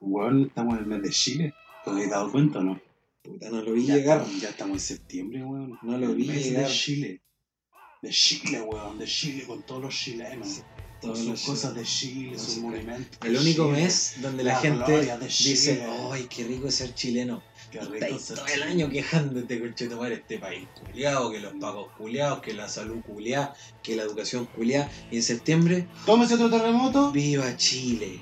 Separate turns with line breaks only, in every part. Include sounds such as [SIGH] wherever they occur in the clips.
Weón, estamos en el mes de Chile. ¿Te has dado cuenta o no?
Puta, no lo vi
Ya
llegar.
estamos- Ya estamos en septiembre, weón.
No lo
El
vi
mes
llegar.
de Chile. De Chile, weón. De Chile con todos los chilenos.
Todos
sus cosas de Chile, sus monumentos.
El único
Chile.
mes donde la,
La
gente dice. ¡ay, qué rico ser chileno!
Qué rico ser
todo el
chileno.
año quejándote, conchetumare, este país culiado, que los pagos culiados, que la salud culiada, que la educación culiada. Y en septiembre,
Tómese otro terremoto.
¡viva Chile!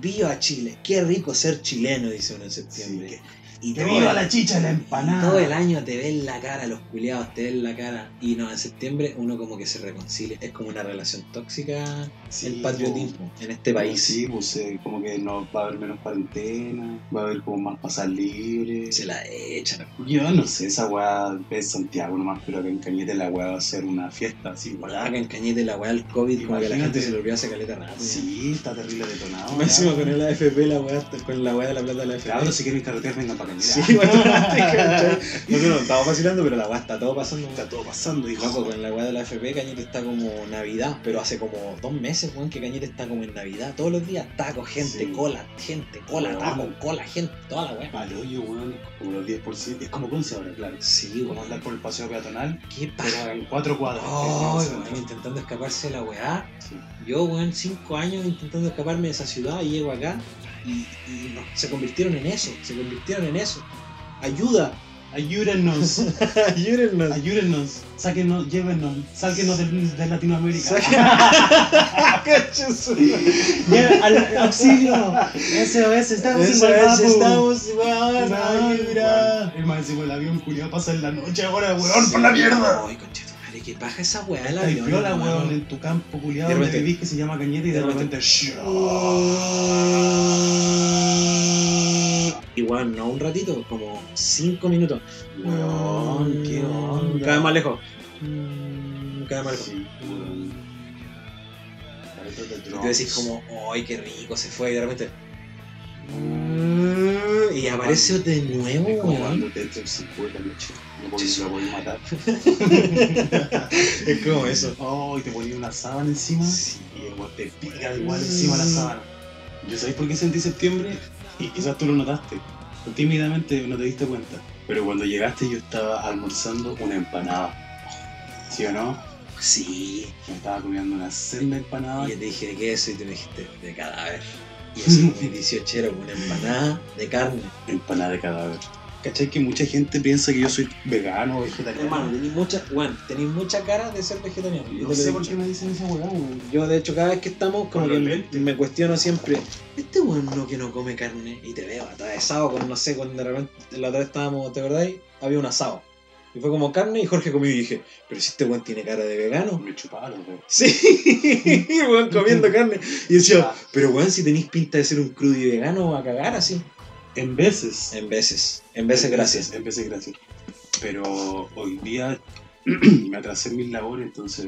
¡Viva Chile! ¡Qué rico ser chileno! Dice uno en septiembre. Y
que
todo
viva
el-
la chicha de la empanada.
todo el año te ven la cara, los culiados te ven la cara. Y no, en septiembre uno como que se reconcilia. Es como una relación tóxica
Sí,
el patriotismo en este país.
Sí, pues eh, como que no va a haber menos cuarentena, va a haber como más pasar libre.
Se la echan.
Yo no sé, esa weá es Santiago nomás, pero que en Cañete la weá va a ser una fiesta así,
Acá
weá.
en Cañete la weá del COVID, como que la
Imagínate.
gente se lo olvidó hace caleta rápido.
Sí, está terrible detonado. Ya.
con el AFP, la weá, con la weá de la plata de la AFP.
Claro, si quieren carretear, vengan para Cañete.
Sí, [LAUGHS] bueno, ¿cachai? Nosotros no estamos vacilando, pero la weá está todo pasando.
Está todo pasando, hijo.
Loco, con la weá de la AFP, Cañete está como Navidad, pero hace como dos meses, weón, que Cañete está como en Navidad. Todos los días, taco, gente,
Sí.
cola, gente, cola,
Weón.
taco, cola, gente, toda la weá.
Al hoyo, weón, como los 10%. Es como Conce ahora, claro.
Sí, weón.
andar por el paseo peatonal,
Qué paja.
pero en cuatro cuadras. Sí.
weón, intentando escaparse de la weá.
Sí.
Yo, weón, cinco años intentando escaparme de esa ciudad y llego acá y, y no, se convirtieron en eso, se convirtieron en eso. Ayuda,
Ayúdennos, [LAUGHS]
ayúdennos.
ayúdennos, sáquenos, llévenos, sáquenos de, de Latinoamérica. [LAUGHS] Al auxilio, SOS, estamos en Gualmapu.
estamos,
Ay,
ayuda.
weón. Es más, el avión culiado pasa en la noche ahora, weón, por la mierda.
Ay, madre, qué paja esa weá el
Está
avión. hermano.
weón, en tu campo culiado
De
donde
repente-
vivís que se llama Cañete y de
de
repente.
Y weón, no un ratito, como cinco minutos.
Weón, qué onda.
Cada vez más lejos. Mm, Cada vez más lejos.
Sí,
Y tú decís como, ¡ay, qué rico! Se fue y de repente. Mm, Y aparece de nuevo,
Es como cuando Tetris se fue la noche. No la podías matar. [LAUGHS]
Es como eso.
Oh, y te ponía una sábana encima.
Sí.
Y weón te pica igual encima de la sábana. ¿Yo sabéis por qué sentí septiembre? Y quizás tú lo notaste. Tímidamente no te diste cuenta. Pero cuando llegaste yo estaba almorzando una empanada. ¿Sí o no?
Sí.
Me estaba comiendo una senda empanada.
Y yo te dije de queso y tú me dijiste de cadáver. Y así como 18 con una empanada de carne.
Empanada de cadáver. ¿Cachai que mucha gente piensa que yo soy vegano o vegetariano?
Hermano, tenéis mucha, bueno, tenéis mucha cara de ser vegetariano. Yo
no
te lo
sé por qué me dicen esa weá, weón.
Yo de hecho cada vez que estamos como que me cuestiono siempre, este weón no que no come carne y te veo atravesado con no sé, cuando de repente la otra vez estábamos, ¿te acordáis? Había un asado. Y fue como carne y Jorge comió y dije, pero si este weón tiene cara de vegano.
Me los dedos.
Sí, [LAUGHS] weón comiendo carne. Y decía, pero weón, si tenéis pinta de ser un crudo y vegano, a cagar así.
En veces.
En veces, en veces gracias.
En veces gracias. Pero hoy día [CLEARS THROAT] me atrasé en mis labores, entonces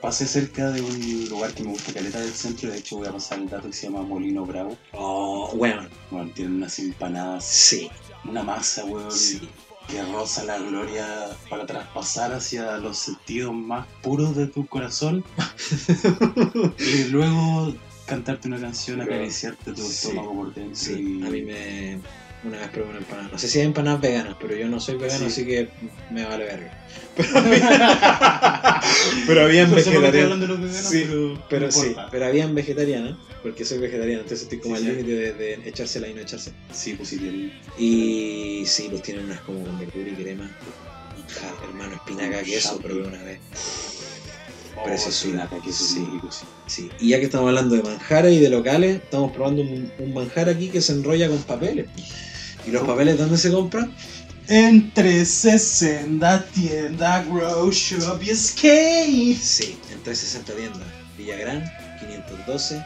pasé cerca de un lugar que me gusta, caleta del centro. De hecho, voy a pasar el dato que se llama Molino Bravo.
Oh, weón,
Bueno, tienen unas empanadas,
sí,
una masa, weón,
sí.
Que roza la gloria para traspasar hacia los sentidos más puros de tu corazón. [LAUGHS] y luego cantarte una canción,
Bro.
acariciarte tu
Sí.
estómago por dentro.
Sí,
y...
a mí me. Una vez probé una empanada. No sé si hay empanadas veganas, pero yo no soy vegano,
Sí.
así que me vale verga. [LAUGHS] Pero [LAUGHS] había, pero habían vegetarianas. Sí,
pero,
Pero sí, pero habían vegetarianas, porque soy vegetariano, entonces estoy como
Sí,
al límite de, de echársela y no echarse.
Sí, pues sí, tienen.
Y sí, pues tienen unas como con verdura y crema. Manjar, hermano, espinaca, queso, probé una vez.
Oh,
Preciosura.
espinaca, que eso
Sí.
sí.
Sí, y ya que estamos hablando de manjares y de locales, estamos probando un, un manjar aquí que se enrolla con papeles. ¿Y los papeles dónde se compran?
En 360 tienda, grow shop y escape.
Sí, en 360 tiendas. Villagrán, 512,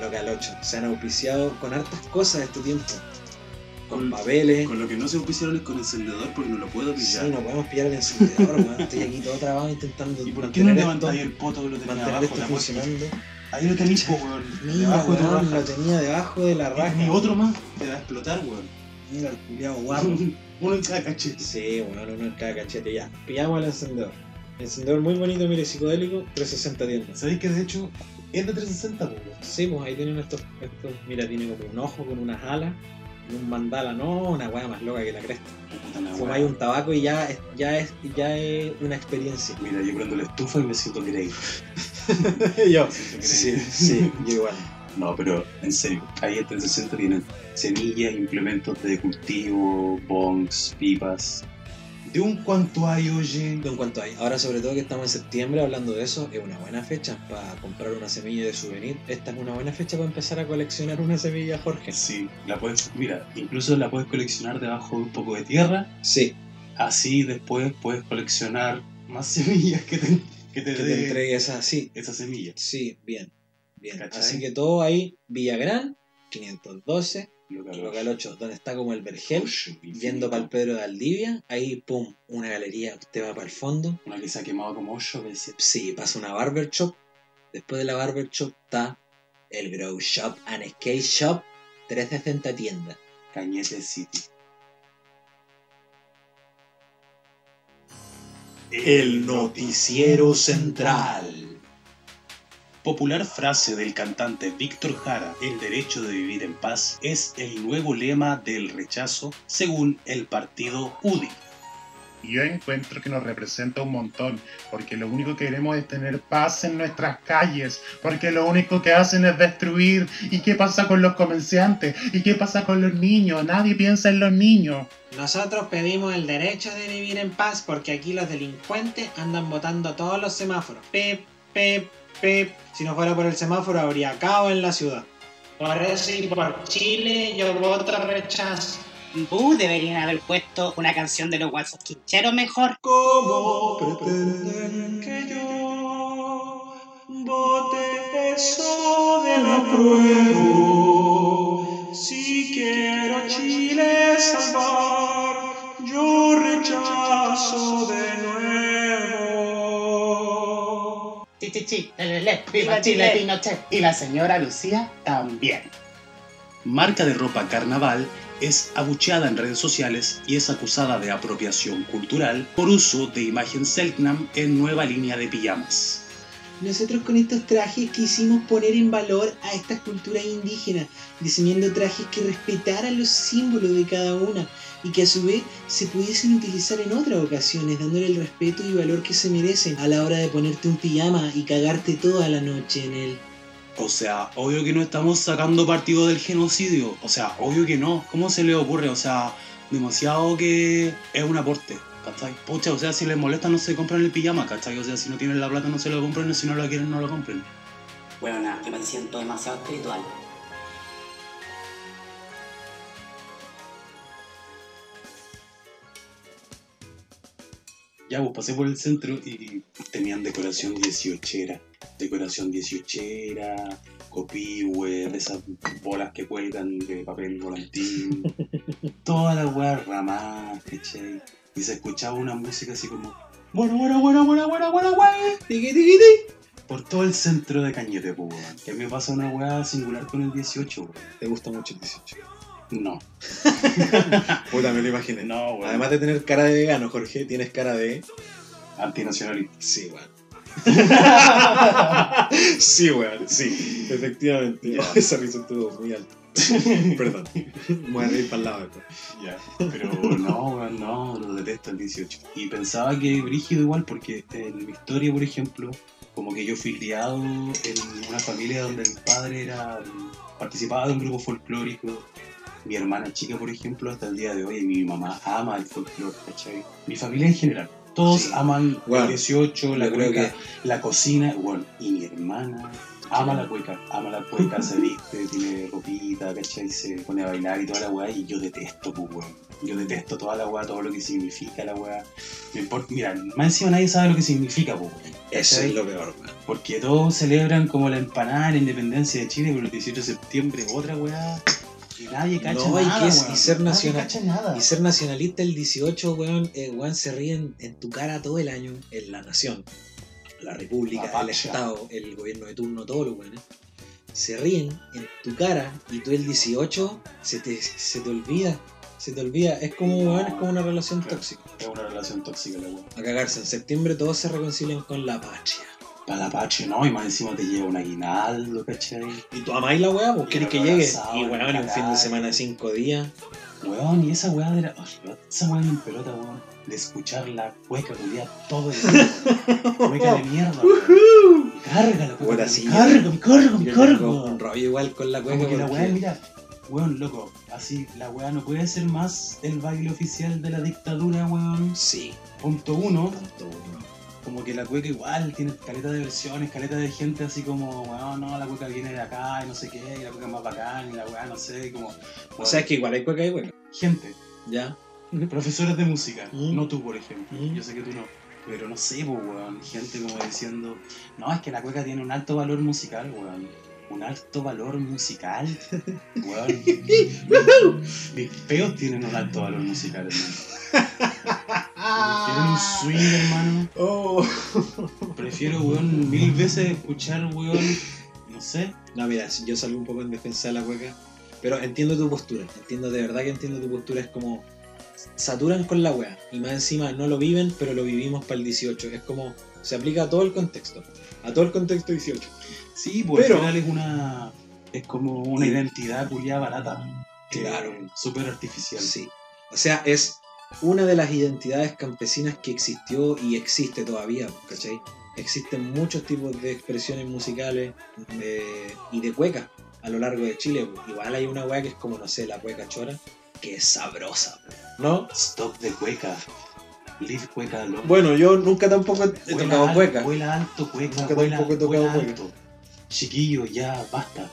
Local 8. Se han auspiciado con hartas cosas este tiempo. Con
Con-
papeles.
Con lo que no se pusieron es con encendedor porque no lo puedo
Sí,
pillar.
no podemos pillar el encendedor, weón. Estoy aquí todo trabado intentando
¿Y por qué no levantáis el poto que lo tenía abajo
esto
la
funcionando.
Ahí lo tenéis, weón. Debajo de
weón, lo tenía debajo de la raja.
Y otro más. Te va a explotar, weón.
Mira el culiao guapo. [LAUGHS]
Uno en cada cachete.
Sí, bueno, uno en cada cachete ya. Pillamos el encendedor. Encendedor muy bonito, mire, psicodélico, 360 tiendas.
¿Sabéis que de hecho Es de 360, pues.
Sí, pues ahí tienen estos, estos. Mira, tiene como un ojo con unas alas y un mandala. No, una weá más loca que la cresta. Fumáis un tabaco y ya es, ya es, ya es una experiencia.
Mira, yo prendo la estufa y me siento Grey. [LAUGHS]
yo.
Siento
Sí, sí, yo igual.
No, pero en serio, ahí en 360 tienen semillas, implementos de cultivo, bongs, pipas. De un cuanto hay, oye.
En cuanto hay. Ahora, sobre todo que estamos en septiembre hablando de eso, es una buena fecha para comprar una semilla de souvenir. Esta es una buena fecha para empezar a coleccionar una semilla, Jorge.
Sí, la puedes, mira, incluso la puedes coleccionar debajo de un poco de tierra.
Sí,
Así después puedes coleccionar más [LAUGHS] semillas que te, que te,
que te entregue esa. Sí,
esa semilla.
sí, bien. Bien.
¿Cachai?
Así que todo ahí, Villagrán, 512,
Local,
local 8, donde está como el Vergel. Yendo para el Pedro de Aldivia, ahí pum, una galería, usted va para el fondo,
Una que se ha quemado como ocho veces.
sí, pasa una barber shop, después de la barber shop está el grow shop and skate shop, 360 tienda.
Cañete City.
El noticiero central.
Popular frase del cantante Víctor Jara, el derecho de vivir en paz, es el nuevo lema del rechazo según el partido UDI.
Yo encuentro que nos representa un montón, porque lo único que queremos es tener paz en nuestras calles, porque lo único que hacen es destruir. ¿Y qué pasa con los comerciantes? ¿Y qué pasa con los niños? Nadie piensa en los niños.
Nosotros pedimos el derecho de vivir en paz porque aquí los delincuentes andan botando todos los semáforos. Pip, pip, pip. Si no fuera por el semáforo habría caos en la ciudad. Por eso y por Chile yo voto rechazo.
Uh, deberían haber puesto una canción de los Guasos Quincheros mejor.
¿Cómo pretenden que yo vote eso de la prueba? Si quiero Chile salvar, yo rechazo de nuevo.
Chi, chi, chi, le, le, le, viva Chile, Pinochet. Y la señora Lucía también.
Marca de ropa Carnaval es abucheada en redes sociales y es acusada de apropiación cultural por uso de imagen Selknam en nueva línea de pijamas.
Nosotros con estos trajes quisimos poner en valor a estas culturas indígenas, diseñando trajes que respetaran los símbolos de cada una y que a su vez se pudiesen utilizar en otras ocasiones, dándole el respeto y valor que se merecen a la hora de ponerte un pijama y cagarte toda la noche en él.
O sea, obvio que no estamos sacando partido del genocidio. O sea, obvio que no. ¿Cómo se le ocurre? O sea, demasiado que es un aporte. ¿Cachai? Pucha, o sea, si les molesta no se compran el pijama, ¿cachai? O sea, si no tienen la plata no se lo compran y si no lo quieren no lo compren.
Bueno, nada, yo me siento demasiado espiritual.
Ya, pues pasé por el centro y tenían decoración 18era. Decoración 18era, copihue, de esas bolas que cuelgan de papel volantín. [LAUGHS] Toda la weá ramada, ¿cachai? Y se escuchaba una música así como. Bueno, bueno, bueno, bueno, bueno, bueno, bueno.
Tiki, tiki, tiki.
Por todo el centro de Cañete, pues, weón. Que me pasa una weá singular con el 18, weón.
¿Te gusta mucho el 18?
No. [LAUGHS]
Puta, me lo imaginé.
No, weón.
Además de tener cara de vegano, Jorge, tienes cara de...
Antinacionalista.
Sí, weón. [LAUGHS] [LAUGHS] sí, weón, sí, efectivamente. Esa risa estuvo muy alta. [LAUGHS] Perdón. Voy a reír para el lado después.
Ya, pero no, no, lo detesto el 18. Y pensaba que brígido igual, porque en mi historia, por ejemplo, como que yo fui criado en una familia donde el padre era participaba de un grupo folclórico. Mi hermana chica, por ejemplo, hasta el día de hoy, mi mamá ama el folclore, ¿cachai? Mi familia en general. Todos
Sí.
aman
Bueno,
el 18, la cueca, la cocina, bueno, y mi hermana ama la cueca, ama la cueca, se viste, [LAUGHS] tiene ropita, ¿cachai? Se pone a bailar y toda la weá, y yo detesto, pues, weón. Yo detesto toda la weá, todo lo que significa la weá. Me importa, mira, más encima nadie sabe lo que significa, pues, weón.
Eso es lo peor, weón.
Porque todos celebran como la empanada, la independencia de Chile, pero el 18 de septiembre otra weá. Y nadie cacha
No, y
nada.
que es-
weón.
y ser
Nadie
nacional-
cacha nada.
Y ser nacionalista el 18, weón, eh, weón, se ríen en tu cara todo el año, en la nación, la república,
La
el estado, el gobierno de turno, todos los weones. Se ríen en tu cara y tú el 18 se te, se te olvida. Se te olvida. Es como,
No,
weón, es como una relación
claro.
tóxica.
Es una relación tóxica la weá.
A cagarse. En septiembre todos se reconcilian con la patria.
Para la pache, no, y más encima te lleva un aguinaldo, ¿cachai?
Y tú amáis la weá, pues querés que
Y
llegue. Y weón, y un fin de semana de cinco días.
Weón, y esa weá de la. ay, esa weá en pelota, weón. De escuchar la cueca culiar todo el día. [LAUGHS] Cueca de mierda, weón. Me Carga la cueca.
sí,
Me carga, me carga, me
un rollo igual con la cueca.
Como que la
porque-
weá, mira, weón, loco, así, la weá no puede ser más el baile oficial de la dictadura, weón.
Sí,
Punto uno,
punto uno.
Como que la cueca igual tiene caleta de versiones, caleta de gente así como, weón, no, la cueca viene de acá y no sé qué, y la cueca es más bacán, y la weá, no sé, y como.
O sea, es que igual hay cueca y cueca.
Gente,
Ya.
profesores de música,
Mm.
no tú, por ejemplo,
Mm.
yo sé que tú no. Pero no sé, pues, weón, gente como diciendo, no, es que la cueca tiene un alto valor musical, weón. Un alto valor musical, weón. [LAUGHS] Mis peos tienen un alto valor musical, hermano. [LAUGHS] Tienen un swing, hermano.
Oh.
Prefiero, weón, mil veces escuchar, weón, no sé.
No, mira, yo salgo un poco en defensa de la cueca, pero entiendo tu postura, entiendo de verdad que entiendo tu postura, es como saturan con la wea y más encima no lo viven, pero lo vivimos para el 18, es como se aplica a todo el contexto, a todo el contexto 18.
Sí, pues
Pero-
al final es una. Es como una identidad culiada barata.
Claro.
Súper artificial.
Sí. O sea, es una de las identidades campesinas que existió y existe todavía, ¿cachai? Existen muchos tipos de expresiones musicales eh, y de cuecas a lo largo de Chile. pues. Igual hay una wea que es como, no sé, la cueca chora, que es sabrosa. ¿no?
Stop de cueca. Leave cueca.
Bueno, yo nunca tampoco he tocado
alto,
cueca.
Vuela alto, cueca.
Nunca tampoco he tocado cueca.
alto. Chiquillos, ya, basta.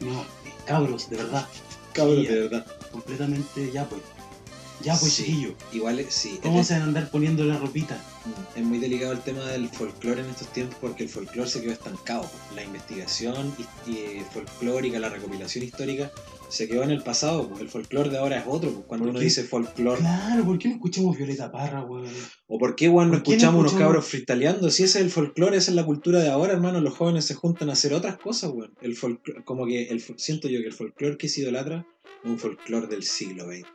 No, cabros, de verdad.
Cabrón,
Sí,
de verdad.
Completamente, ya pues. Ya pues,
Sí.
chiquillos.
Igual, es- sí.
¿Cómo se van a andar poniendo la ropita?
es muy delicado el tema del folclore en estos tiempos porque el folclore se quedó estancado. La investigación y folclórica, la recopilación histórica se quedó en el pasado. pues. El folclore de ahora es otro. pues. Cuando
¿Por
uno
qué?
dice folclore,
Claro, ¿por qué no escuchamos Violeta Parra, weón?
o por qué weón, no
¿Por qué no
escuchamos unos
escuchamos-
cabros freestyleando. Si ese es el folclore, esa es la cultura de ahora, hermano. Los jóvenes se juntan a hacer otras cosas, weón. El folclore, como que el, siento yo que el folclore que se idolatra es un folclore del siglo XX.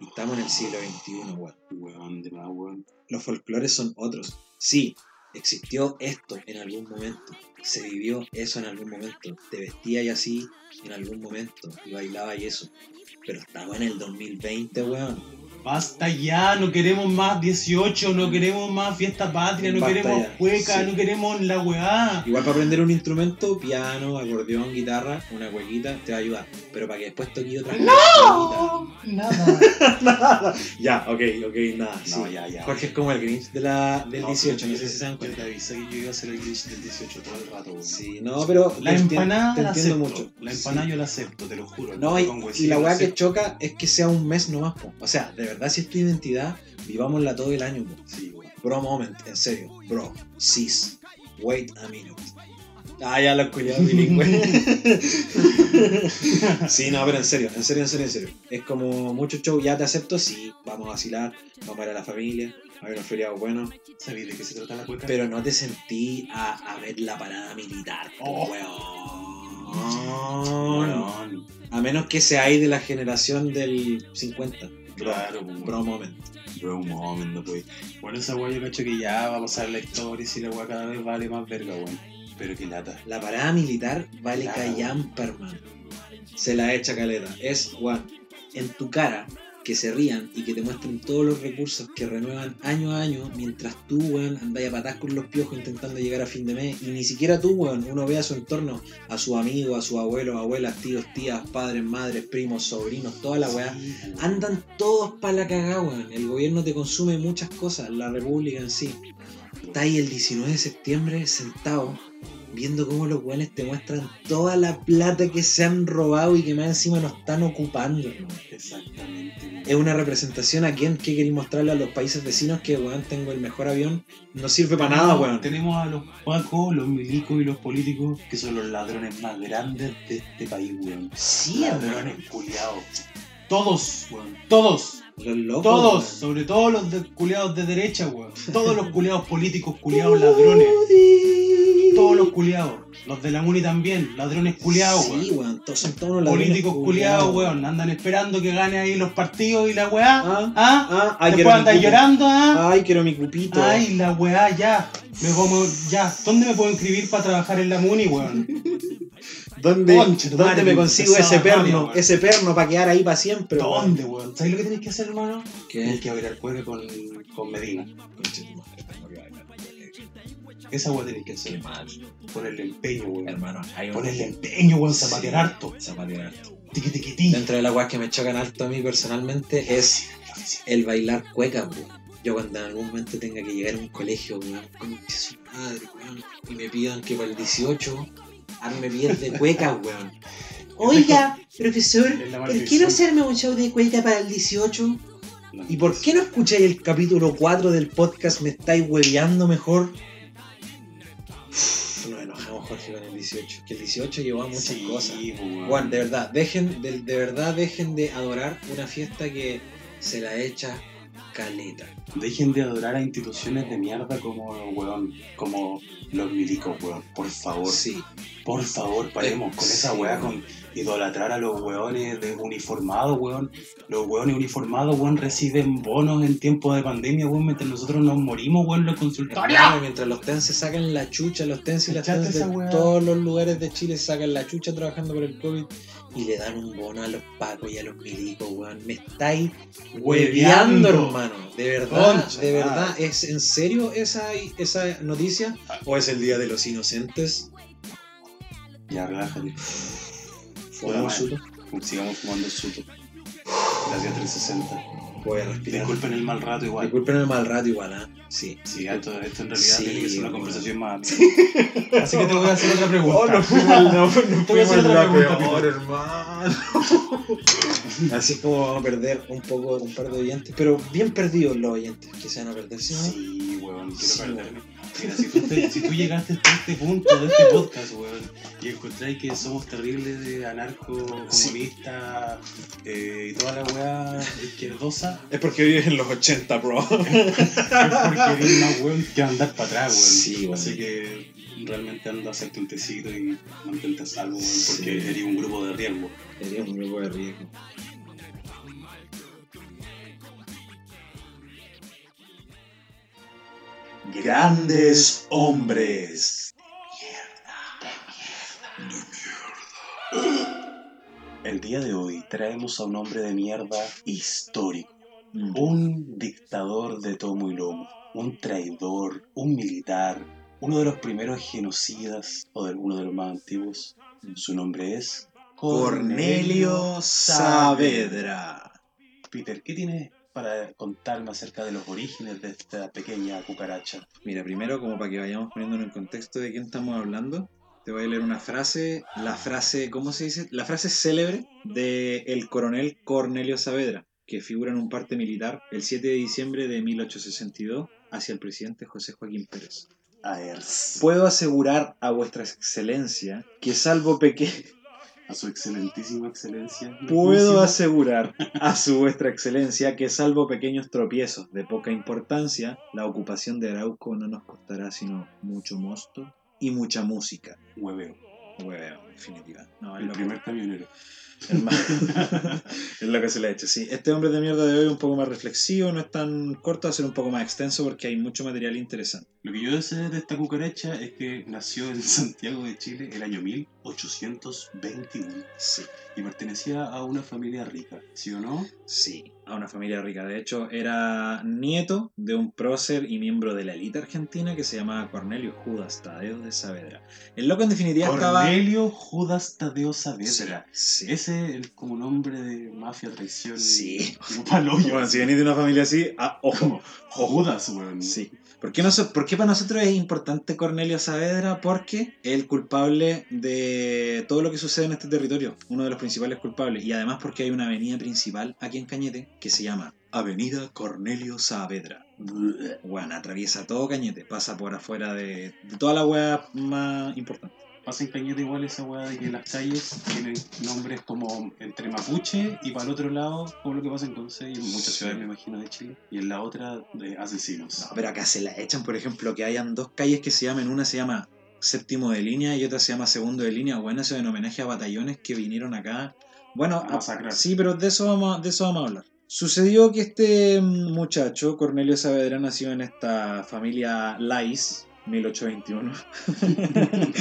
Estamos en el siglo XXI, weón.
Weón, de más, weón.
los folclores son otros. Sí, existió esto en algún momento, se vivió eso en algún momento, te vestías y así en algún momento y bailabas y eso. Pero estamos en el 2020, weón.
Basta ya, no queremos más 18, no queremos más fiesta patria, no
Basta
queremos
ya,
cueca,
sí.
no queremos la weá.
Igual para aprender un instrumento, piano, acordeón, guitarra, una cuequita, te va a ayudar. Pero para que después toques otras cosas.
Nada.
Nada. [LAUGHS] Ya, ok, ok, nada.
No, ya, ya.
Jorge es como el Grinch de la, del
No,
18, no sé si se dan cuenta.
te avisé que yo iba a hacer el glitch del 18 todo el rato.
Sí, no, pero
La
te
empanada
te
la
entiendo
acepto.
mucho.
La
Sí.
empanada yo la acepto, te lo juro.
No, y, y la weá que choca es que sea un mes nomás, po. O sea, de verdad, si es tu identidad, vivámosla todo el año.
Sí.
Bro, moment, en serio. Bro, sis, wait a minute. Ah, ya lo escuché bilingüe. [LAUGHS] sí, no, pero en serio, en serio, en serio, en serio. Es como mucho show, ya te acepto, sí, vamos a vacilar, vamos a ver a la familia, a ver unos feriados buenos,
¿Sabéis de qué se trata la cueca?
pero no te sentí a, a ver la parada militar,
Oh.
weón.
Weón.
A menos que seáis de la generación del 50.
Claro, weón.
Bro moment.
Bro, un momento, pues. Bueno, esa weá yo cacho que ya va a pasar la historia y si la weá cada vez vale más verga, weón. Pero qué lata.
La parada militar vale callampa, hermano. Se la echa caleta. Es, Juan, en tu cara que se rían y que te muestren todos los recursos que renuevan año a año mientras tú, weón, andas a patas con los piojos intentando llegar a fin de mes y ni siquiera tú, weón, uno ve a su entorno, a sus amigos, a sus abuelos, abuelas, tíos, tías, padres, madres, primos, sobrinos, toda la weá.
Sí.
Andan todos para la cagada, weón. El gobierno te consume muchas cosas, la república en sí. Está ahí el 19 de septiembre sentado, viendo cómo los weones te muestran toda la plata que se han robado y que más encima nos están ocupando.
Exactamente.
Es una representación a quién que queréis mostrarle a los países vecinos que, weón, tengo el mejor avión. No sirve para nada, weón.
Tenemos a los pacos, los milicos y los políticos que son los ladrones más grandes de este país, weón.
Sí,
ladrones culiados. Todos, weón. Todos.
Los locos.
Todos.
weón.
Sobre todo los de, culiados de derecha, weón. Todos los [LAUGHS] culiados políticos, culiados ladrones. Todos los culiados. Los de la Muni también, ladrones culiados,
Sí,
weón.
Todos son todos ladrones
Políticos culiados, weón. Andan esperando que gane ahí los partidos y la weá.
Ah,
¿Ah?
ah, ay,
Después
quiero mi
andan llorando, ¿ah?
Ay, quiero mi cupito.
Ay, la weá, ya. Me como, ya. ¿Dónde me puedo inscribir para trabajar en la Muni, weón? [LAUGHS]
¿Dónde,
Concha,
¿dónde
madre,
me consigo ese perno? ese perno para quedar ahí para siempre.
¿Dónde, weón? ¿Sabes lo que tenés que hacer, hermano?
¿Qué?
que bailar cueca con, con Medina.
Concha
Esa weá tenés que hacer.
mal.
Ponerle empeño, weón.
Hermano, hay un...
Ponerle empeño, weón. Zapatear harto.
Zapatear harto.
Tiqui tiqui ti.
Dentro de las weas que me chocan alto a mí personalmente es el bailar cueca, weón. Yo cuando en algún momento tenga que llegar a un colegio, weón, su madre, weón, y me pidan que para el 18 arme pies de cueca, weón. [LAUGHS]
Oiga, profesor,
Es la
¿por qué
maldición.
no hacerme un show de cueca para el 18?
No.
¿Y por qué no escucháis el capítulo 4 del podcast Me estáis hueveando mejor? Jorge, con el 18. Que el 18 llevó a muchas
Sí,
cosas. Juan, de verdad, dejen, de, de verdad dejen de adorar una fiesta que se la echa caleta.
Dejen de adorar a instituciones de mierda como, weón, como los milicos, weón. Por favor,
Sí,
por favor, paremos con esa weá, con idolatrar a los weones de uniformados, weón. Los weones uniformados, weón, reciben bonos en tiempo de pandemia, weón, mientras nosotros nos morimos, weón, los consultorios.
Mientras los TEN se sacan la chucha, los TEN y las
¿Cachaste
TEN de todos los lugares de Chile se sacan la chucha trabajando por el COVID y le dan un bono a los pacos y a los milicos, weón. Me estáis hueveando, hermano. De verdad,
Concha
de verdad. ¿Es en serio esa, esa noticia? ¿O es el Día de los Inocentes?
Ya, relájate.
¿Fumamos suto?
Sigamos fumando suto. Gracias 360.
Voy a respirar.
Disculpen el mal rato igual.
Disculpen el mal rato igual, ¿ah? Sí.
Sí, esto, esto en realidad
Sí,
tiene que ser una conversación más. [LAUGHS] Así que te voy a hacer otra pregunta.
Oh, no fuimos, no, no [LAUGHS]
Te voy a hacer otra pregunta,
peor, hermano. Así como vamos a perder un poco, un par de oyentes, pero bien perdidos los oyentes que se van a perder, ¿sí? no?
Sí, weón, quiero
Sí,
perderme. Mira, si tú, te- si tú llegaste hasta este punto de este podcast, weón, y encontráis que somos terribles de anarco, comunista eh, y toda la weá izquierdosa,
Es porque vives en los 80, bro. [LAUGHS]
es porque más weón que andar para atrás, weón.
Sí, weón.
Así que realmente anda a hacerte un tecito y mantente a salvo, weón,
Sí.
porque eres un grupo de riesgo.
Sería un grupo de riesgo.
Grandes hombres. El día de hoy traemos a un hombre de mierda histórico. Un dictador de tomo y lomo, un traidor, un militar, uno de los primeros genocidas o de uno de los más antiguos. Su nombre es
Cornelio Saavedra.
Peter, ¿qué tienes para contarme acerca de los orígenes de esta pequeña cucaracha?
Mira, primero, como para que vayamos poniéndonos en contexto de quién estamos hablando, te voy a leer una frase, la frase, ¿cómo se dice? La frase célebre de el coronel Cornelio Saavedra, que figura en un parte militar el 7 de diciembre de 1862 hacia el presidente José Joaquín Pérez.
Aers.
Puedo asegurar a vuestra excelencia que salvo peque...
A su excelentísima excelencia.
Puedo asegurar a su vuestra excelencia que salvo pequeños tropiezos de poca importancia, la ocupación de Arauco no nos costará sino mucho mosto y mucha música.
Hueveo.
Hueveo, en definitiva. No,
El primer camionero. [LAUGHS]
es lo que se le ha hecho, sí. Este hombre de mierda de hoy es un poco más reflexivo, no es tan corto, va a ser un poco más extenso porque hay mucho material interesante.
Lo que yo sé de esta cucaracha es que nació en [LAUGHS] Santiago de Chile el año 1821
Sí,
y pertenecía a una familia rica, ¿sí o no?
sí, a una familia rica. De hecho, era nieto de un prócer y miembro de la élite argentina que se llamaba Cornelio Judas Tadeo de Saavedra. El loco en definitiva estaba...
Cornelio Judas Tadeo Saavedra.
Sí.
Ese es el, como nombre de mafia, traición.
Sí.
Como paloyo.
Bueno, si venís de una familia así, ah, ojo.
Judas, weón.
Sí. ¿Por qué, para nosotros es importante Cornelio Saavedra? Porque es el culpable de todo lo que sucede en este territorio, uno de los principales culpables. Y además porque hay una avenida principal aquí en Cañete que se llama Avenida Cornelio Saavedra. Bueno, atraviesa todo Cañete, pasa por afuera de, de toda la hueá más importante.
Pasa en Cañete igual esa weá de que las calles tienen nombres como entre mapuche y para el otro lado, como lo que pasa en Conce y en muchas ciudades, me imagino, de Chile, y en la otra de asesinos.
No, pero acá se la echan, por ejemplo, que hayan dos calles que se llamen, una se llama séptimo de línea y otra se llama segundo de línea. Bueno, eso en homenaje a batallones que vinieron acá. Bueno,
A masacrar.
sí, pero de eso, vamos, a- de eso vamos a hablar. Sucedió que este muchacho, Cornelio Saavedra, nació en esta familia Lais, 1821. [LAUGHS]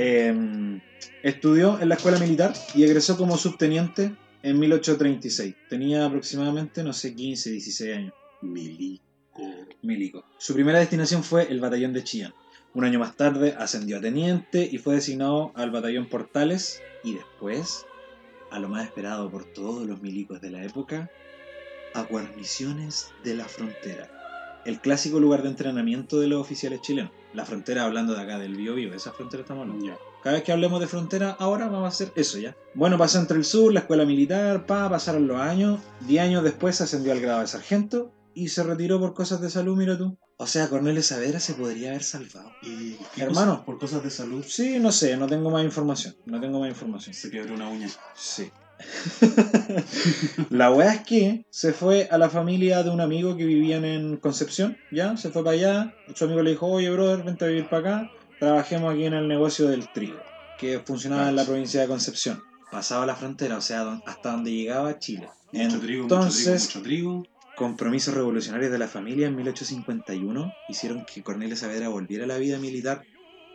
Em, estudió en la escuela militar y egresó como subteniente en 1836. Tenía aproximadamente, no sé, 15, 16 años.
Milico.
Milico. Su primera destinación fue el batallón de Chillán. Un año más tarde ascendió a teniente y fue designado al batallón Portales y después, a lo más esperado por todos los milicos de la época, a guarniciones de la frontera. El clásico lugar de entrenamiento de los oficiales chilenos. La frontera, hablando de acá del Biobío, esa frontera estamos hablando. Cada vez que hablemos de frontera, ahora vamos a hacer eso ya. Bueno, pasó entre el sur, la escuela militar, pa, pasaron los años. Diez años después ascendió al grado de sargento y se retiró por cosas de salud, mira tú. O sea, Cornelio Saavedra se podría haber salvado.
¿Y
Hermano.
cosa- por cosas de salud
Sí, no sé, no tengo más información. No tengo más información.
se quebró una uña.
Sí. La weá es que se fue a la familia de un amigo que vivían en Concepción, ¿ya? Se fue para allá. Su amigo le dijo, oye, brother, vente a vivir para acá. Trabajemos aquí en el negocio del trigo, que funcionaba en la provincia de Concepción. Pasaba la frontera, o sea, hasta donde llegaba Chile.
Mucho trigo, mucho
Entonces,
trigo, mucho trigo.
compromisos revolucionarios de la familia en 1851 hicieron que Cornelio Saavedra volviera a la vida militar,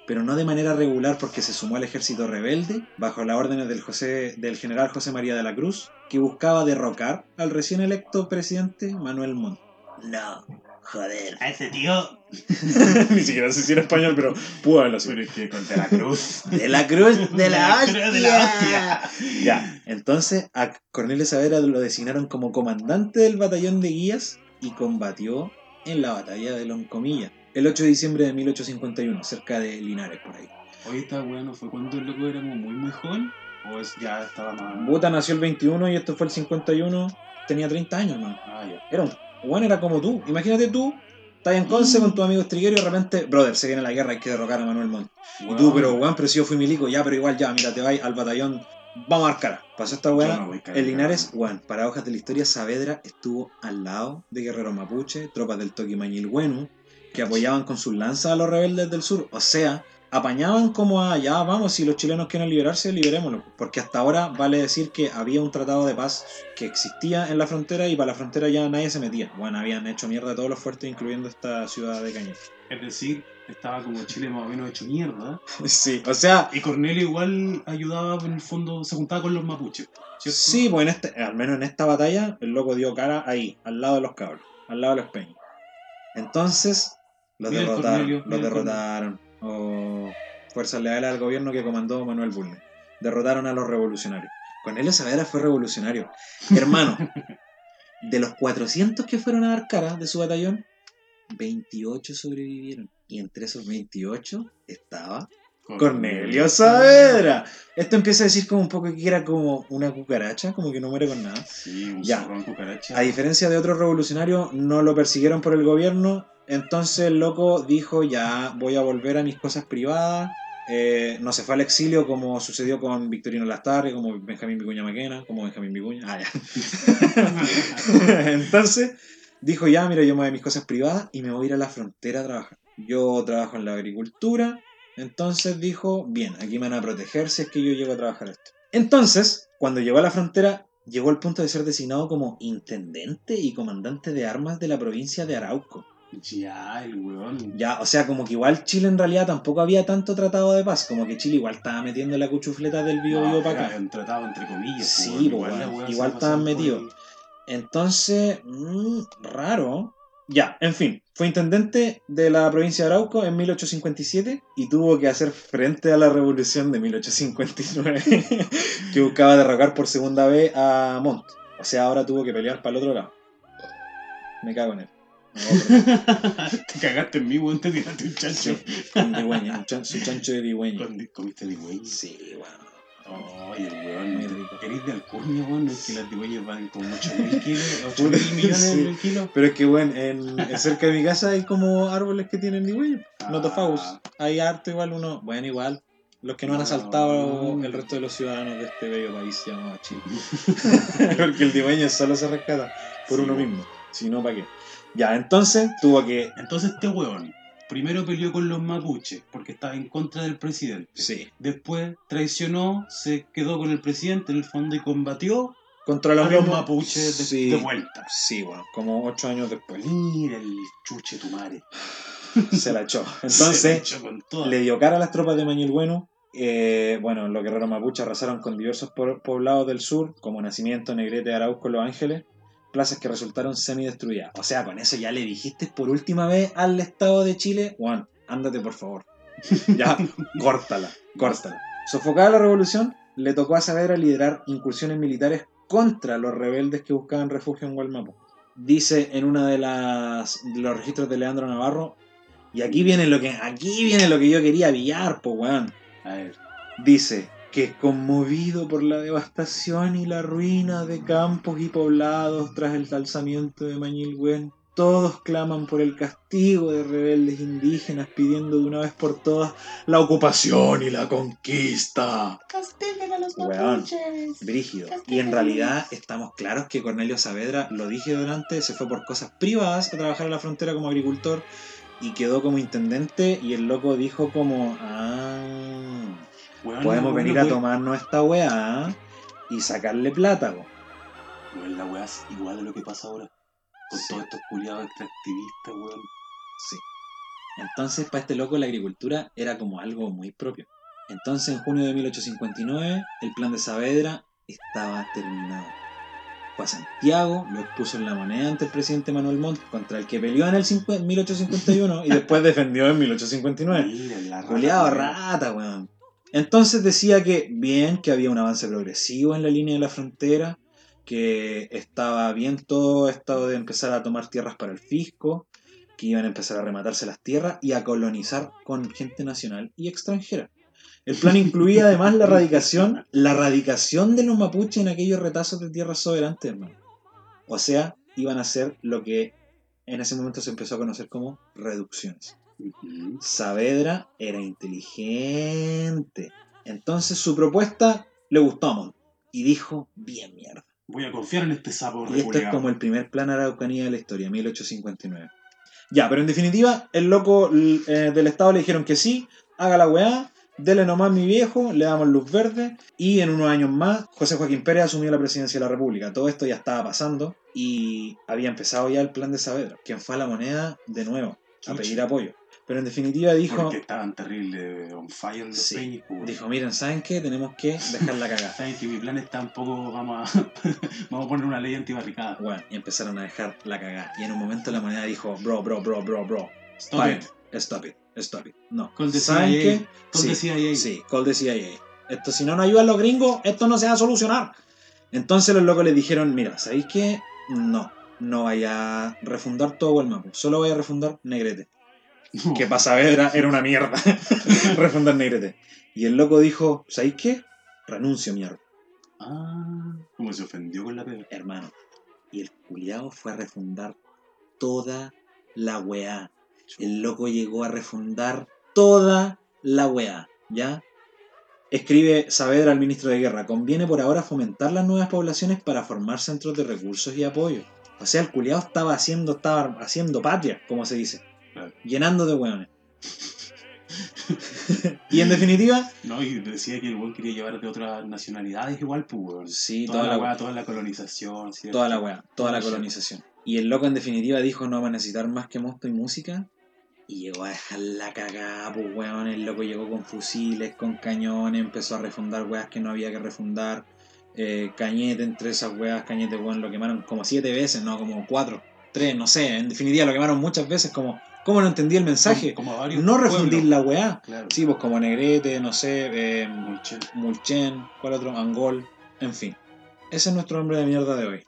pero no de manera regular porque se sumó al ejército rebelde bajo las órdenes del, José, del general José María de la Cruz, que buscaba derrocar al recién electo presidente Manuel Montt. No, joder.
A ese tío. [LAUGHS]
Ni siquiera sé si era español, pero pudo haberlo sido.
Pero es que con De la Cruz.
De la Cruz de la [LAUGHS]
Cruz de la
hostia. Ya, entonces a Cornelio Saavedra lo designaron como comandante del batallón de guías y combatió en la batalla de Loncomilla el 8 de diciembre de 1851, cerca de Linares, por ahí.
Hoy está bueno, ¿fue cuando el loco era como muy muy joven? ¿O es, ya estaba más.?
Buta nació el 21 y esto fue el 51, tenía 30 años, man.
Ah, ya.
Era un bueno, era como tú. Imagínate tú, estás en Conce con tu amigo Estriguero y de repente, brother, se viene la guerra, hay que derrocar a Manuel Montt. Y tú, pero weón, pero si yo fui milico, ya, pero igual ya, mira, te vas al batallón, vamos a dar cara. Pasó esta weá.
no
El Linares, weón, para hojas de la historia, Saavedra estuvo al lado de guerreros mapuche, tropas del Toquimañilhuenu, que apoyaban con sus lanzas a los rebeldes del sur. O sea, apañaban como a, ya vamos, si los chilenos quieren liberarse, liberémoslo. Porque hasta ahora vale decir que había un tratado de paz que existía en la frontera y para la frontera ya nadie se metía. Bueno, habían hecho mierda todos los fuertes, incluyendo esta ciudad de Cañete.
Es decir, estaba como Chile más o menos hecho mierda. [LAUGHS]
Sí, o sea,
Y Cornelio igual ayudaba, en el fondo, se juntaba con los mapuches. ¿cierto?
Sí, pues en este, al menos en esta batalla, el loco dio cara ahí, al lado de los cabros, al lado de los peñas. Entonces, los
Mira el
derrotaron,
Cornelio,
derrotaron. O fuerzas leales al gobierno que comandó Manuel Bulnes. Derrotaron a los revolucionarios. Cornelio Saavedra fue revolucionario. Hermano, [LAUGHS] de los 400 que fueron a dar cara de su batallón, 28 sobrevivieron. Y entre esos 28 estaba Cornelio Saavedra. Esto empieza a decir como un poco que era como una cucaracha, como que no muere con nada.
Sí, un
Ya.
cucaracha.
A diferencia de otros revolucionarios, no lo persiguieron por el gobierno. Entonces el loco dijo, ya voy a volver a mis cosas privadas. Eh, no se fue al exilio como sucedió con Victorino Lastarri, como Benjamín Vicuña Maquena, como Benjamín Vicuña. Ah, ya. [LAUGHS] Entonces dijo, ya, mira, yo me voy a mis cosas privadas y me voy a ir a la frontera a trabajar. Yo trabajo en la agricultura. Entonces dijo, bien, aquí me van a proteger si es que yo llego a trabajar esto. Entonces, cuando llegó a la frontera, llegó al punto de ser designado como intendente y comandante de armas de la provincia de Arauco.
Ya, el weón.
Ya, o sea, como que igual Chile en realidad tampoco había tanto tratado de paz, como que Chile igual estaba metiendo la cuchufleta del bio bio para acá.
un tratado entre comillas.
Sí,
weón.
weón.
se
Igual
la
estaban metidos. Entonces, mm, raro. Ya, en fin, fue intendente de la provincia de Arauco en 1857 y tuvo que hacer frente a la revolución de 1859 [LAUGHS] que buscaba derrocar por segunda vez a Montt. O sea, ahora tuvo que pelear para el otro lado. Me cago en él. [LAUGHS]
Te cagaste en mí, weón, te tiraste un chancho.
con digüeña, un chan- su chancho de digüeña.
Con- ¿Comiste digüeña?
Sí, bueno.
Ay, el weón.
Muy rico.
¿Eres de alcurnia, weón? Es que las digüeñas valen como 8.000 [LAUGHS] kilos, 8.000 millones
Sí.
de kilos.
Pero es que, bueno, en, cerca de mi casa hay como árboles que tienen digüeña. Notofagus.
Ah.
Hay harto igual uno. Bueno, igual. Los que no han
No.
asaltado el resto de los ciudadanos de este bello país llamado Chile. [LAUGHS] Porque el digüeño solo se rescata por
Sí,
uno
weón.
mismo. Si no, ¿para qué? Ya, entonces tuvo que.
Entonces este weón, primero peleó con los mapuches porque estaba en contra del presidente.
Sí.
Después traicionó, se quedó con el presidente en el fondo y combatió
Contra
a
los
mapuches de,
Sí.
de vuelta.
Sí, bueno, como ocho años después.
Mira el chuche tu madre. [LAUGHS]
Se la echó. [LAUGHS]
Se la
Entonces,
echó con toda.
le dio cara a las tropas de Mañuel Bueno. Eh, bueno, los guerreros mapuches arrasaron con diversos po- poblados del sur, como Nacimiento, Negrete, Arauco, Los Ángeles, plazas que resultaron semidestruidas. O sea, con eso ya le dijiste por última vez al Estado de Chile, Juan, ándate por favor. [LAUGHS] Ya, córtala, córtala. Sofocada la revolución, le tocó a Saavedra liderar incursiones militares contra los rebeldes que buscaban refugio en Gualmapu. Dice en de las de los registros de Leandro Navarro, y aquí viene lo que aquí viene lo que yo quería pillar, po weón.
A ver.
Dice que conmovido por la devastación y la ruina de campos y poblados tras el alzamiento de Mañilgüen, todos claman por el castigo de rebeldes indígenas pidiendo de una vez por todas la ocupación y la conquista.
Castiguen a los
Weón.
mapuches.
Brígido. Y en realidad estamos claros que Cornelio Saavedra, lo dije delante, se fue por cosas privadas a trabajar en la frontera como agricultor y quedó como intendente y el loco dijo como, ah, Podemos venir a tomarnos esta weá y sacarle plata.
Weón, la weá es igual a lo que pasa ahora. Con
Sí.
todos estos culiados extractivistas, weón.
Sí. Entonces, para este loco, la agricultura era como algo muy propio. Entonces, en junio de 1859, el plan de Saavedra estaba terminado. Fue a Santiago, lo expuso en la moneda ante el presidente Manuel Montt, contra el que peleó en el cincu- 1851 y después defendió en 1859.
Mira, la rata,
rata, weón. Entonces decía que bien, que había un avance progresivo en la línea de la frontera, que estaba bien todo esto de empezar a tomar tierras para el fisco, que iban a empezar a rematarse las tierras y a colonizar con gente nacional y extranjera. El plan incluía [LAUGHS] además la radicación, la radicación de los mapuches en aquellos retazos de tierras soberantes, hermano. O sea, iban a hacer lo que en ese momento se empezó a conocer como reducciones. Saavedra era inteligente. Entonces su propuesta le gustó a Montt. Y dijo, bien mierda.
Voy a confiar en este sapo
Y esto es como el primer plan Araucanía de la historia, 1859. Ya, pero en definitiva, el loco eh, del Estado le dijeron que sí, haga la weá, dele nomás mi viejo, le damos luz verde, y en unos años más, José Joaquín Pérez asumió la presidencia de la República. Todo esto ya estaba pasando y había empezado ya el plan de Saavedra, quien fue a la moneda de nuevo a pedir apoyo. Pero en definitiva dijo,
Porque estaban terribles on fire los
Sí.
pues,
dijo, miren, ¿saben qué? Tenemos que dejar la cagada. [LAUGHS]
Saben que mi plan está un poco. Vamos a, [LAUGHS] vamos a poner una ley antibarricada.
Bueno, y empezaron a dejar la cagada. Y en un momento la moneda dijo, bro, bro, bro, bro, bro.
Stop it.
Stop it, stop it. No.
Call the
¿Saben
CIA.
qué?
Call
Sí,
the CIA.
Sí, call the CIA. Esto, si no nos ayudan los gringos, esto no se va a solucionar. Entonces los locos les dijeron, mira, ¿sabéis qué? No, no vaya a refundar todo el mapa. Solo vaya a refundar Negrete. [LAUGHS] Que para Saavedra era una mierda. [LAUGHS] refundar Negrete. Y el loco dijo, ¿sabéis qué? Renuncio, mierda.
Ah, como se ofendió con la pega.
hermano. Y el culiao fue a refundar toda la weá. El loco llegó a refundar toda la weá, ¿ya? Escribe Saavedra al ministro de Guerra, conviene por ahora fomentar las nuevas poblaciones para formar centros de recursos y apoyo. O sea, el culiao estaba haciendo, estaba haciendo patria, como se dice.
Claro.
Llenando de weones. y en definitiva,
No, y decía que el weón quería llevar de otras nacionalidades igual, pues,
sí,
Toda,
toda
la
la
weá, toda la colonización. ¿cierto?
Toda la weá, toda la colonización. Y el loco en definitiva dijo no va a necesitar más que mosto y música. Y llegó a dejar la cagada, pues weón. El loco llegó con fusiles, con cañones, empezó a refundar weas que no había que refundar. Eh, cañete entre esas weas, cañete weón, lo quemaron como siete veces, no, como cuatro, tres, no sé. En definitiva lo quemaron muchas veces, como, ¿cómo no entendí el mensaje?
Como, como varios
No refundir la weá.
Claro.
Sí, pues como Negrete, no sé, eh,
Mucho.
Mulchen, ¿cuál otro? Angol, en fin. Ese es nuestro hombre de mierda de hoy.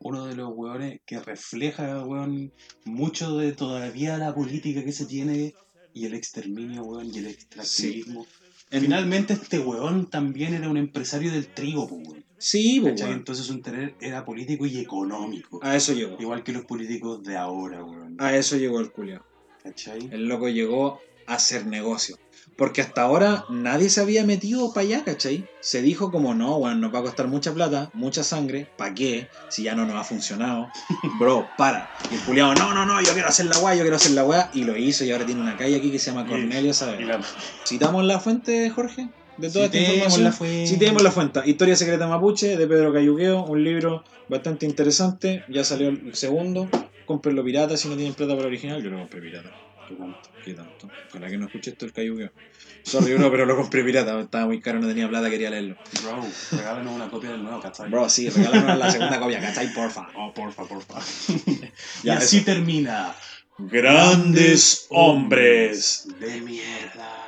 Uno de los weones que refleja, weón, mucho de todavía la política que se tiene y el exterminio, weón, y el extractivismo.
En-
Finalmente este weón también era un empresario del trigo, pues, weón.
Sí, pues,
¿Cachai?
weón.
Entonces su interés era político y económico.
A eso llegó.
Igual que los políticos de ahora, weón.
A eso llegó el culio.
¿Cachai?
El loco llegó hacer negocio. Porque hasta ahora nadie se había metido para allá, ¿cachai? Se dijo como, no, bueno, nos va a costar mucha plata, mucha sangre, ¿para qué? Si ya no nos ha funcionado. [LAUGHS] Bro, para. Y el culiao, no, no, no, yo quiero hacer la weá, yo quiero hacer la weá. Y lo hizo y ahora tiene una calle aquí que se llama Cornelio, ¿sabes?
la-
¿Citamos la fuente, Jorge? De toda esta
Citemos
información.
la fuente.
Citemos la fuente. Historia secreta mapuche de Pedro Cayuqueo, un libro bastante interesante. Ya salió el segundo. Cómprenlo pirata si no tienen plata para el original. Yo lo compré pirata.
¿Qué tanto?
¿Qué tanto? Ojalá que no escuche esto el Cayuqueo. Sorry, bro, pero lo compré pirata. Estaba muy caro, no tenía plata, quería leerlo.
Bro, regálanos una copia del nuevo, ¿cachai?
Bro, sí, regálanos la segunda copia, ¿cachai? Porfa.
Oh, porfa, porfa. [LAUGHS] y así
eso.
termina.
Grandes hombres.
de mierda.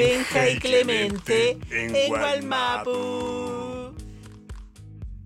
Benja y Clemente en Gualmapu.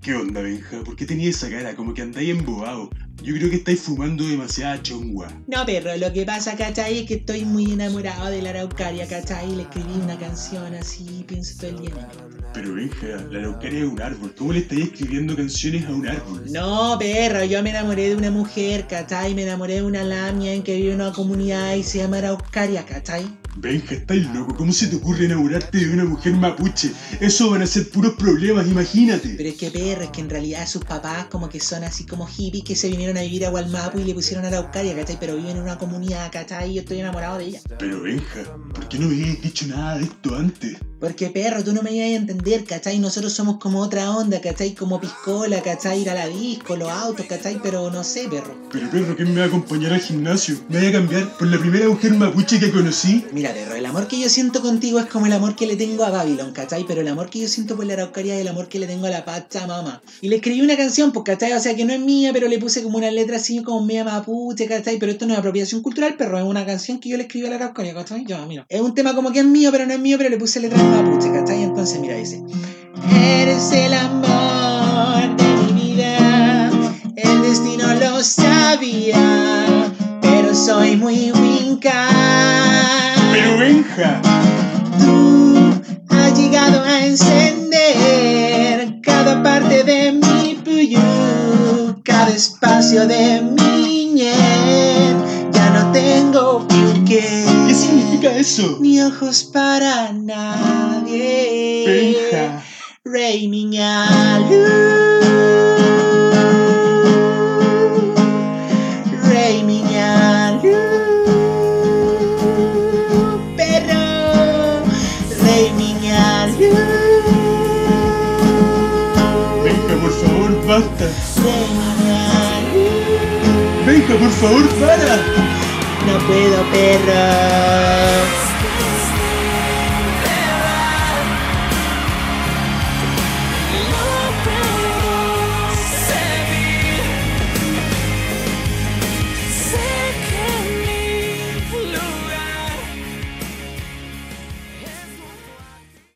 ¿Qué onda, Benja? ¿Por qué tenías esa cara? Como que andáis embobado. Yo creo que estáis fumando demasiada chongua.
No, perro, lo que pasa, ¿cachai? Es que estoy muy enamorado de la araucaria, ¿cachai? Le escribí una canción así, pienso todo el día en ella.
Pero Benja, la araucaria es un árbol. ¿Cómo le estáis escribiendo canciones a un árbol?
No, perro, yo me enamoré de una mujer, ¿cachai? Me enamoré de una lamia en que vive en una comunidad y se llama Araucaria, ¿cachai?
Benja, estáis loco. ¿Cómo se te ocurre enamorarte de una mujer mapuche? Eso van a ser puros problemas, imagínate.
Pero es que perro, es que en realidad sus papás como que son así como hippies que se vinieron a vivir a Gualmapu y le pusieron Araucaria, ¿cachai? Pero viven en una comunidad, ¿cachai? Y yo estoy enamorado de ella.
Pero Benja, ¿por qué no me habías dicho nada de esto antes?
Porque perro, tú no me ibas a entender, ¿cachai? Nosotros somos como otra onda, ¿cachai? Como piscola, ¿cachai? Ir a la disco, los autos, ¿cachai? Pero no sé, perro.
Pero perro, ¿quién me va a acompañar al gimnasio? ¿Me voy a cambiar por la primera mujer mapuche que conocí?
Mira, perro, el amor que yo siento contigo es como el amor que le tengo a Babylon, ¿cachai? Pero el amor que yo siento por la Araucaria es el amor que le tengo a la Pachamama. Y le escribí una canción, pues, ¿cachai? O sea, que no es mía, pero le puse como una letra así como media mapuche, ¿cachai? Pero esto no es apropiación cultural, perro, es una canción que yo le escribí a la Araucaria, ¿cachai? Ya, mira. Es un tema como que es mío, pero no es mío, pero le puse letras mapuche, ¿cachai? Entonces, mira, dice... Eres el amor de mi vida, el destino lo sabía, pero soy muy winca.
Pero Benja,